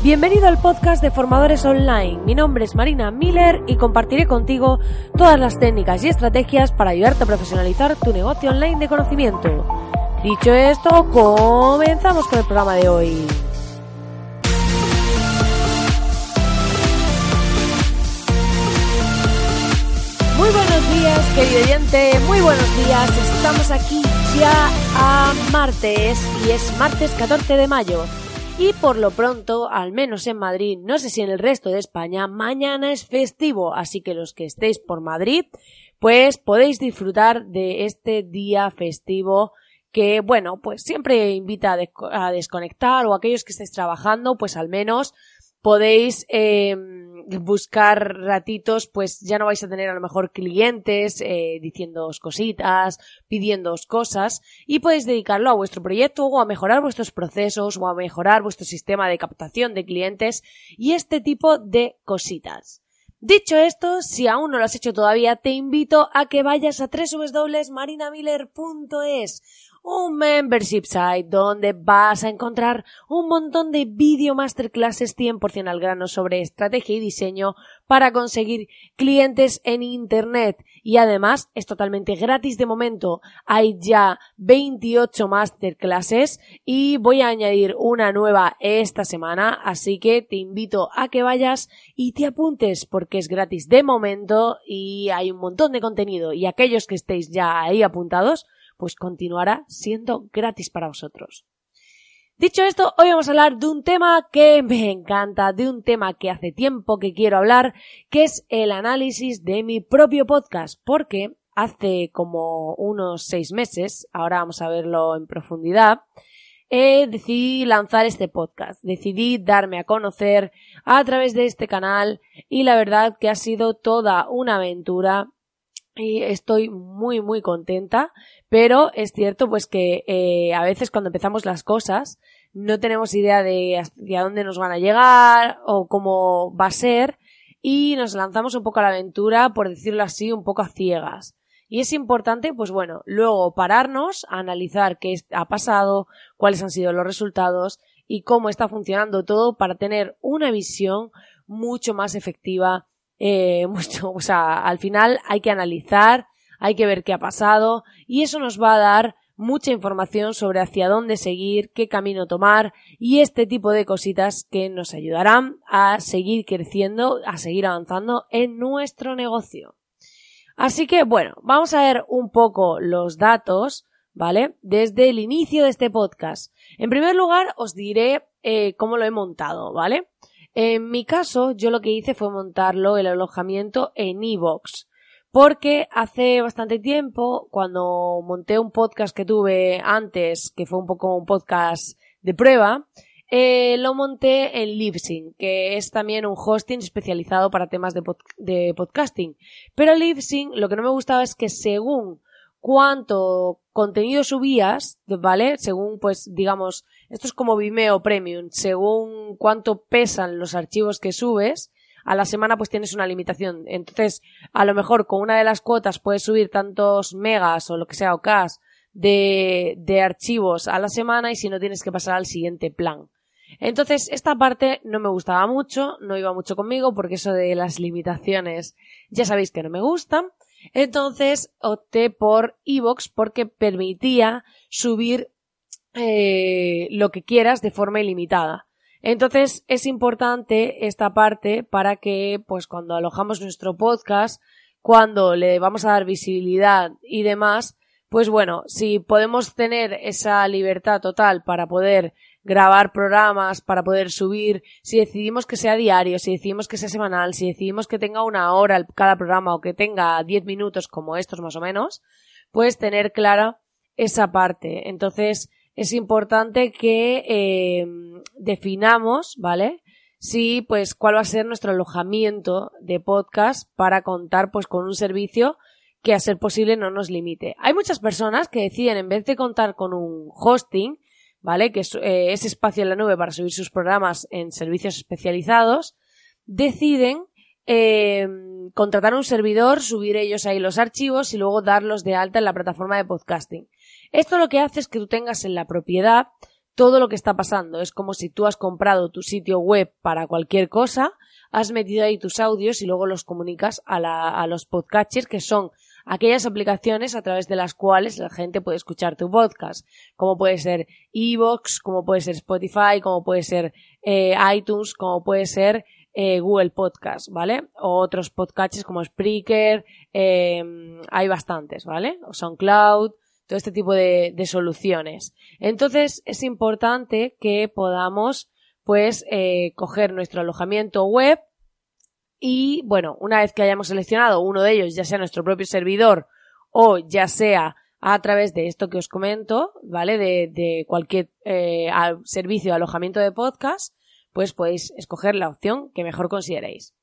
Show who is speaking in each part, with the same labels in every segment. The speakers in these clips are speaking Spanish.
Speaker 1: Bienvenido al podcast de Formadores Online. Mi nombre es Marina Miller y compartiré contigo todas las técnicas y estrategias para ayudarte a profesionalizar tu negocio online de conocimiento. Dicho esto, comenzamos con el programa de hoy. Muy buenos días, querido oyente, muy buenos días. Estamos aquí ya a martes y es martes 14 de mayo. Y por lo pronto, al menos en Madrid, no sé si en el resto de España, mañana es festivo, así que los que estéis por Madrid, pues podéis disfrutar de este día festivo que, bueno, pues siempre invita a, desconectar o aquellos que estéis trabajando, pues al menos podéis eh, buscar ratitos, pues ya no vais a tener a lo mejor clientes eh, diciéndoos cositas, pidiéndoos cosas y podéis dedicarlo a vuestro proyecto o a mejorar vuestros procesos o a mejorar vuestro sistema de captación de clientes y este tipo de cositas. Dicho esto, si aún no lo has hecho todavía, te invito a que vayas a www.marinamiller.es un membership site donde vas a encontrar un montón de video masterclasses 100% al grano sobre estrategia y diseño para conseguir clientes en Internet. Y además es totalmente gratis de momento. Hay ya 28 masterclasses y voy a añadir una nueva esta semana. Así que te invito a que vayas y te apuntes porque es gratis de momento y hay un montón de contenido. Y aquellos que estéis ya ahí apuntados, pues continuará siendo gratis para vosotros. Dicho esto, hoy vamos a hablar de un tema que me encanta, de un tema que hace tiempo que quiero hablar, que es el análisis de mi propio podcast, porque hace como unos seis meses, ahora vamos a verlo en profundidad, decidí lanzar este podcast, decidí darme a conocer a través de este canal y la verdad que ha sido toda una aventura y estoy muy muy contenta pero es cierto pues que eh, a veces cuando empezamos las cosas no tenemos idea de hacia dónde nos van a llegar o cómo va a ser y nos lanzamos un poco a la aventura por decirlo así un poco a ciegas. Y es importante pues bueno luego pararnos a analizar qué ha pasado cuáles han sido los resultados y cómo está funcionando todo para tener una visión mucho más efectiva eh, mucho, o sea, al final hay que analizar, hay que ver qué ha pasado y eso nos va a dar mucha información sobre hacia dónde seguir, qué camino tomar y este tipo de cositas que nos ayudarán a seguir creciendo, a seguir avanzando en nuestro negocio. Así que bueno, vamos a ver un poco los datos, ¿vale? Desde el inicio de este podcast. En primer lugar, os diré eh, cómo lo he montado, ¿vale? En mi caso, yo lo que hice fue montarlo, el alojamiento en iVoox. Porque hace bastante tiempo, cuando monté un podcast que tuve antes, que fue un poco un podcast de prueba, eh, lo monté en Libsyn, que es también un hosting especializado para temas de, podcasting. Pero Libsyn lo que no me gustaba es que según cuánto contenido subías, ¿vale? Según, pues, digamos, esto es como Vimeo Premium, según cuánto pesan los archivos que subes, a la semana pues tienes una limitación. Entonces, a lo mejor con una de las cuotas puedes subir tantos megas o lo que sea o cas de, de archivos a la semana y si no tienes que pasar al siguiente plan. Entonces, esta parte no me gustaba mucho, no iba mucho conmigo porque eso de las limitaciones ya sabéis que no me gustan. Entonces opté por Evox porque permitía subir eh, lo que quieras de forma ilimitada. Entonces es importante esta parte para que, pues cuando alojamos nuestro podcast, cuando le vamos a dar visibilidad y demás, pues bueno, si podemos tener esa libertad total para poder grabar programas, para poder subir, si decidimos que sea diario, si decidimos que sea semanal, si decidimos que tenga una hora cada programa o que tenga 10 minutos como estos más o menos, pues tener clara esa parte. Entonces, es importante que eh, definamos, ¿vale? Sí, pues cuál va a ser nuestro alojamiento de podcast para contar pues con un servicio que a ser posible no nos limite. Hay muchas personas que deciden en vez de contar con un hosting, ¿vale? Que es eh, espacio en la nube para subir sus programas en servicios especializados, deciden eh, contratar un servidor, subir ellos ahí los archivos y luego darlos de alta en la plataforma de podcasting. Esto lo que hace es que tú tengas en la propiedad todo lo que está pasando. Es como si tú has comprado tu sitio web para cualquier cosa, has metido ahí tus audios y luego los comunicas a, los podcatchers que son aquellas aplicaciones a través de las cuales la gente puede escuchar tu podcast, como puede ser Evox, como puede ser Spotify, como puede ser eh, iTunes, como puede ser eh, Google Podcast, ¿vale? O otros podcasts como Spreaker, eh, hay bastantes, ¿vale? O SoundCloud, todo este tipo de, de soluciones. Entonces es importante que podamos pues eh, coger nuestro alojamiento web y bueno, una vez que hayamos seleccionado uno de ellos, ya sea nuestro propio servidor o ya sea a través de esto que os comento, ¿vale? De, de cualquier eh, servicio de alojamiento de podcast, pues podéis escoger la opción que mejor consideréis.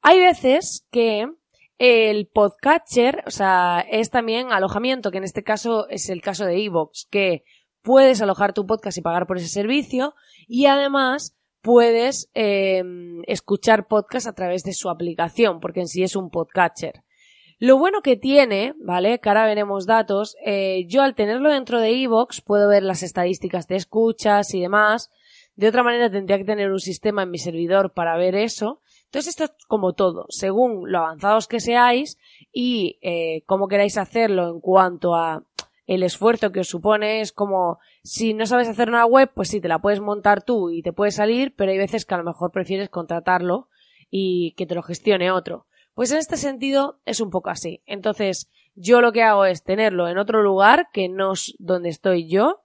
Speaker 1: Hay veces que el podcatcher, o sea, es también alojamiento, que en este caso es el caso de Evox, que puedes alojar tu podcast y pagar por ese servicio y además puedes eh, escuchar podcast a través de su aplicación, porque en sí es un podcatcher. Lo bueno que tiene, ¿vale? Que ahora veremos datos, eh, yo al tenerlo dentro de Evox puedo ver las estadísticas de escuchas y demás. De otra manera tendría que tener un sistema en mi servidor para ver eso. Entonces esto es como todo, según lo avanzados que seáis y eh, cómo queráis hacerlo en cuanto a el esfuerzo que os supone es como si no sabes hacer una web, pues sí, te la puedes montar tú y te puede salir, pero hay veces que a lo mejor prefieres contratarlo y que te lo gestione otro. Pues en este sentido es un poco así. Entonces, yo lo que hago es tenerlo en otro lugar que no es donde estoy yo,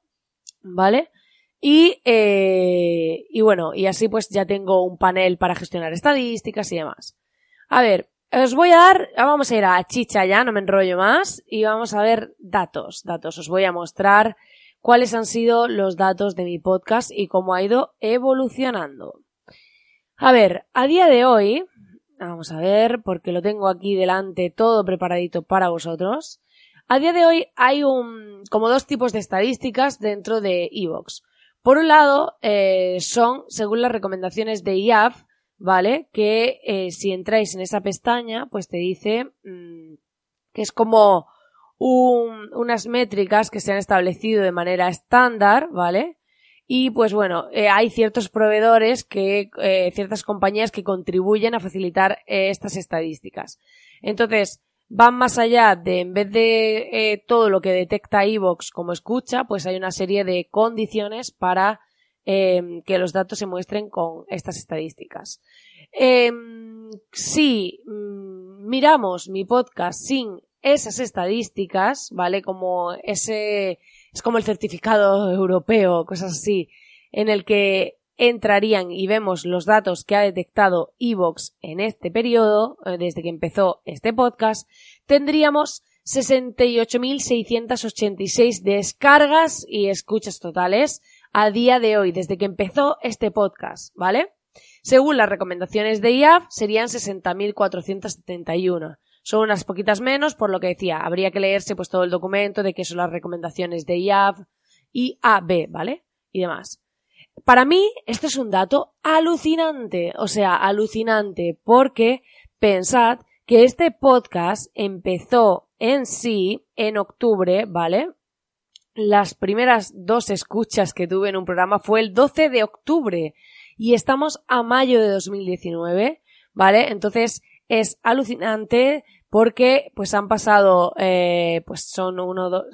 Speaker 1: ¿vale? Y, eh, y bueno, y así pues ya tengo un panel para gestionar estadísticas y demás. A ver, os voy a dar, vamos a ir a chicha ya, no me enrollo más, y vamos a ver datos, datos. Os voy a mostrar cuáles han sido los datos de mi podcast y cómo ha ido evolucionando. A ver, a día de hoy, vamos a ver, porque lo tengo aquí delante todo preparadito para vosotros. A día de hoy hay un, como dos tipos de estadísticas dentro de Evox. Por un lado, eh, son, según las recomendaciones de IAF, ¿vale? Que eh, si entráis en esa pestaña, pues te dice mm, que es como un, unas métricas que se han establecido de manera estándar, ¿vale? Y pues bueno, eh, hay ciertos proveedores que, eh, ciertas compañías que contribuyen a facilitar estas estadísticas. Entonces, van más allá de, en vez de todo lo que detecta Evox como escucha, pues hay una serie de condiciones para Em, que los datos se muestren con estas estadísticas. Em, si mm, miramos mi podcast sin esas estadísticas, ¿vale? Como ese, es como el certificado europeo, cosas así, en el que entrarían y vemos los datos que ha detectado Evox en este periodo, eh, desde que empezó este podcast, tendríamos 68.686 descargas y escuchas totales, a día de hoy, desde que empezó este podcast, ¿vale? Según las recomendaciones de IAF, serían 60.471. Son unas poquitas menos, por lo que decía, habría que leerse pues todo el documento de qué son las recomendaciones de IAF y AB, ¿vale? Y demás. Para mí, esto es un dato alucinante, o sea, alucinante, porque pensad que este podcast empezó en sí en octubre, ¿vale? las primeras dos escuchas que tuve en un programa fue el 12 de octubre y estamos a mayo de 2019, ¿vale? Entonces es alucinante porque pues han pasado, eh, pues son uno, dos,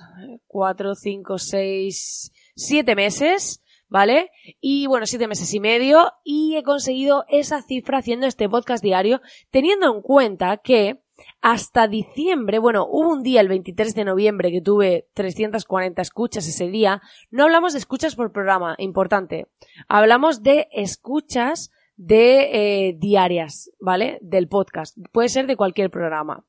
Speaker 1: cuatro, cinco, seis, siete meses, ¿vale? Y bueno, siete meses y medio y he conseguido esa cifra haciendo este podcast diario teniendo en cuenta que hasta diciembre, bueno, hubo un día, el 23 de noviembre, que tuve 340 escuchas ese día. No hablamos de escuchas por programa, importante. Hablamos de escuchas de eh, diarias, ¿vale? Del podcast. Puede ser de cualquier programa.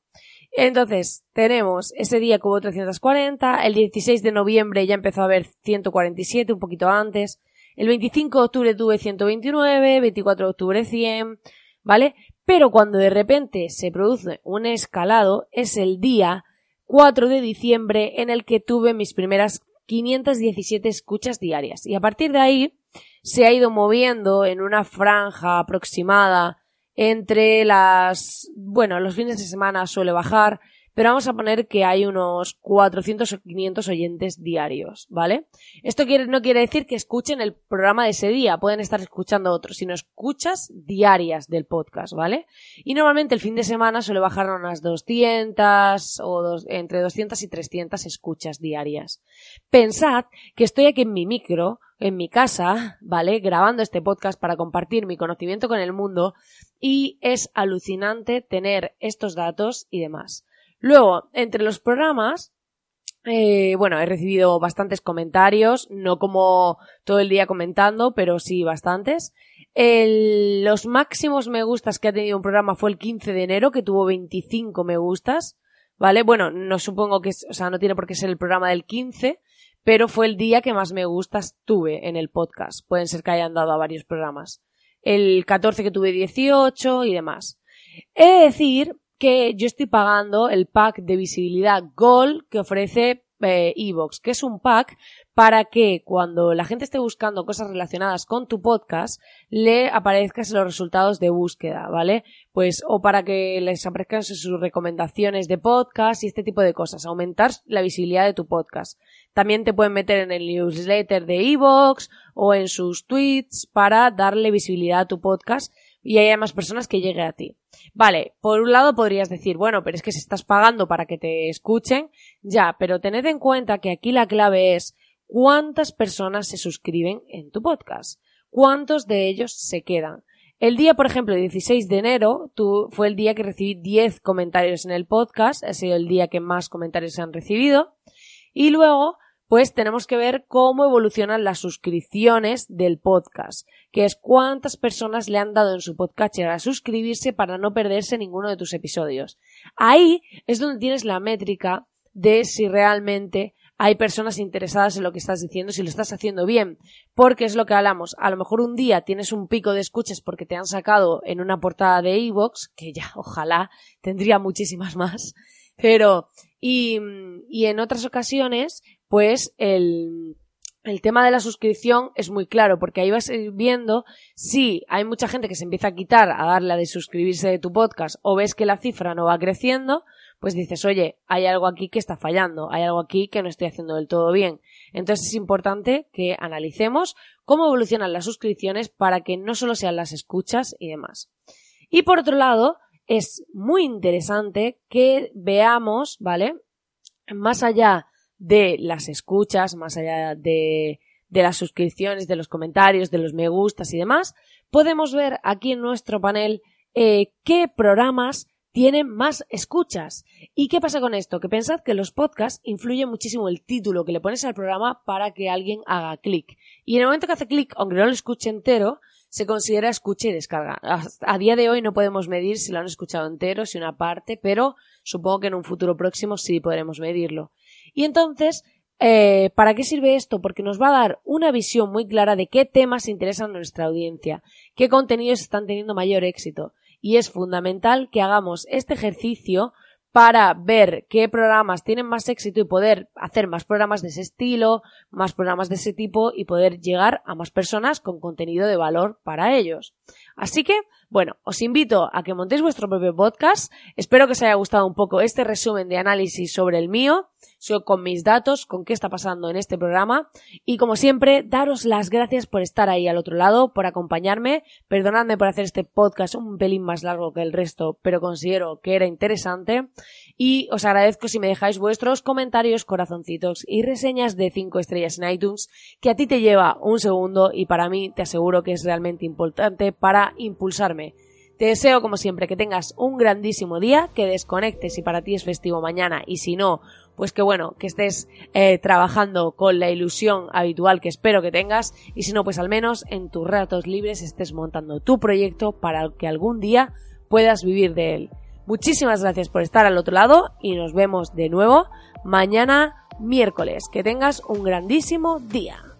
Speaker 1: Entonces, tenemos ese día que hubo 340, el 16 de noviembre ya empezó a haber 147, un poquito antes. El 25 de octubre tuve 129, 24 de octubre 100, ¿vale? Pero cuando de repente se produce un escalado es el día 4 de diciembre en el que tuve mis primeras 517 escuchas diarias. Y a partir de ahí se ha ido moviendo en una franja aproximada entre las, bueno, los fines de semana suele bajar, pero vamos a poner que hay unos 400 o 500 oyentes diarios, ¿vale? Esto no quiere decir que escuchen el programa de ese día, pueden estar escuchando otros, sino escuchas diarias del podcast, ¿vale? Y normalmente el fin de semana suele bajar a unas 200 o entre 200 y 300 escuchas diarias. Pensad que estoy aquí en mi micro, en mi casa, ¿vale? Grabando este podcast para compartir mi conocimiento con el mundo y es alucinante tener estos datos y demás. Luego, entre los programas, eh, bueno, he recibido bastantes comentarios, no como todo el día comentando, pero sí bastantes. los máximos me gustas que ha tenido un programa fue el 15 de enero, que tuvo 25 me gustas, ¿vale? Bueno, no supongo que, o sea, no tiene por qué ser el programa del 15, pero fue el día que más me gustas tuve en el podcast. Pueden ser que hayan dado a varios programas. El 14 que tuve 18 y demás. He de decir que yo estoy pagando el pack de visibilidad Gold que ofrece eh, Evox, que es un pack para que cuando la gente esté buscando cosas relacionadas con tu podcast, le aparezcan los resultados de búsqueda, ¿vale? Pues, o para que les aparezcan sus recomendaciones de podcast y este tipo de cosas, aumentar la visibilidad de tu podcast. También te pueden meter en el newsletter de Evox o en sus tweets para darle visibilidad a tu podcast y haya más personas que llegue a ti. Vale, por un lado podrías decir, bueno, pero es que si estás pagando para que te escuchen, ya, pero tened en cuenta que aquí la clave es cuántas personas se suscriben en tu podcast, cuántos de ellos se quedan. El día, por ejemplo, 16 de enero, fue el día que recibí 10 comentarios en el podcast, ha sido el día que más comentarios se han recibido. Y luego, pues tenemos que ver cómo evolucionan las suscripciones del podcast, que es cuántas personas le han dado en su podcast a suscribirse para no perderse ninguno de tus episodios. Ahí es donde tienes la métrica de si realmente hay personas interesadas en lo que estás diciendo, si lo estás haciendo bien, porque es lo que hablamos. A lo mejor un día tienes un pico de escuchas porque te han sacado en una portada de Evox, que ya, ojalá, tendría muchísimas más, pero, y, y en otras ocasiones pues el, el tema de la suscripción es muy claro, porque ahí vas viendo si hay mucha gente que se empieza a quitar a darle a de suscribirse de tu podcast o ves que la cifra no va creciendo, pues dices, oye, hay algo aquí que está fallando, hay algo aquí que no estoy haciendo del todo bien. Entonces es importante que analicemos cómo evolucionan las suscripciones para que no solo sean las escuchas y demás. Y por otro lado, es muy interesante que veamos, ¿vale? Más allá de las escuchas, más allá de, de las suscripciones, de los comentarios, de los me gustas y demás, podemos ver aquí en nuestro panel eh, qué programas tienen más escuchas. ¿Y qué pasa con esto? Que pensad que los podcasts influye muchísimo el título que le pones al programa para que alguien haga clic. Y en el momento que hace clic, aunque no lo escuche entero, se considera escucha y descarga. A día de hoy no podemos medir si lo han escuchado entero, si una parte, pero supongo que en un futuro próximo sí podremos medirlo. Y entonces, eh, ¿para qué sirve esto? Porque nos va a dar una visión muy clara de qué temas interesan a nuestra audiencia, qué contenidos están teniendo mayor éxito. Y es fundamental que hagamos este ejercicio para ver qué programas tienen más éxito y poder hacer más programas de ese estilo, más programas de ese tipo y poder llegar a más personas con contenido de valor para ellos. Así que, bueno, os invito a que montéis vuestro propio podcast. Espero que os haya gustado un poco este resumen de análisis sobre el mío con mis datos, con qué está pasando en este programa. Y como siempre, daros las gracias por estar ahí al otro lado, por acompañarme. Perdonadme por hacer este podcast un pelín más largo que el resto, pero considero que era interesante. Y os agradezco si me dejáis vuestros comentarios, corazoncitos y reseñas de 5 estrellas en iTunes, que a ti te lleva un segundo y para mí te aseguro que es realmente importante para impulsarme. Te deseo, como siempre, que tengas un grandísimo día, que desconectes si para ti es festivo mañana y si no, pues que bueno, que estés eh, trabajando con la ilusión habitual que espero que tengas y si no, pues al menos en tus ratos libres estés montando tu proyecto para que algún día puedas vivir de él. Muchísimas gracias por estar al otro lado y nos vemos de nuevo mañana miércoles. Que tengas un grandísimo día.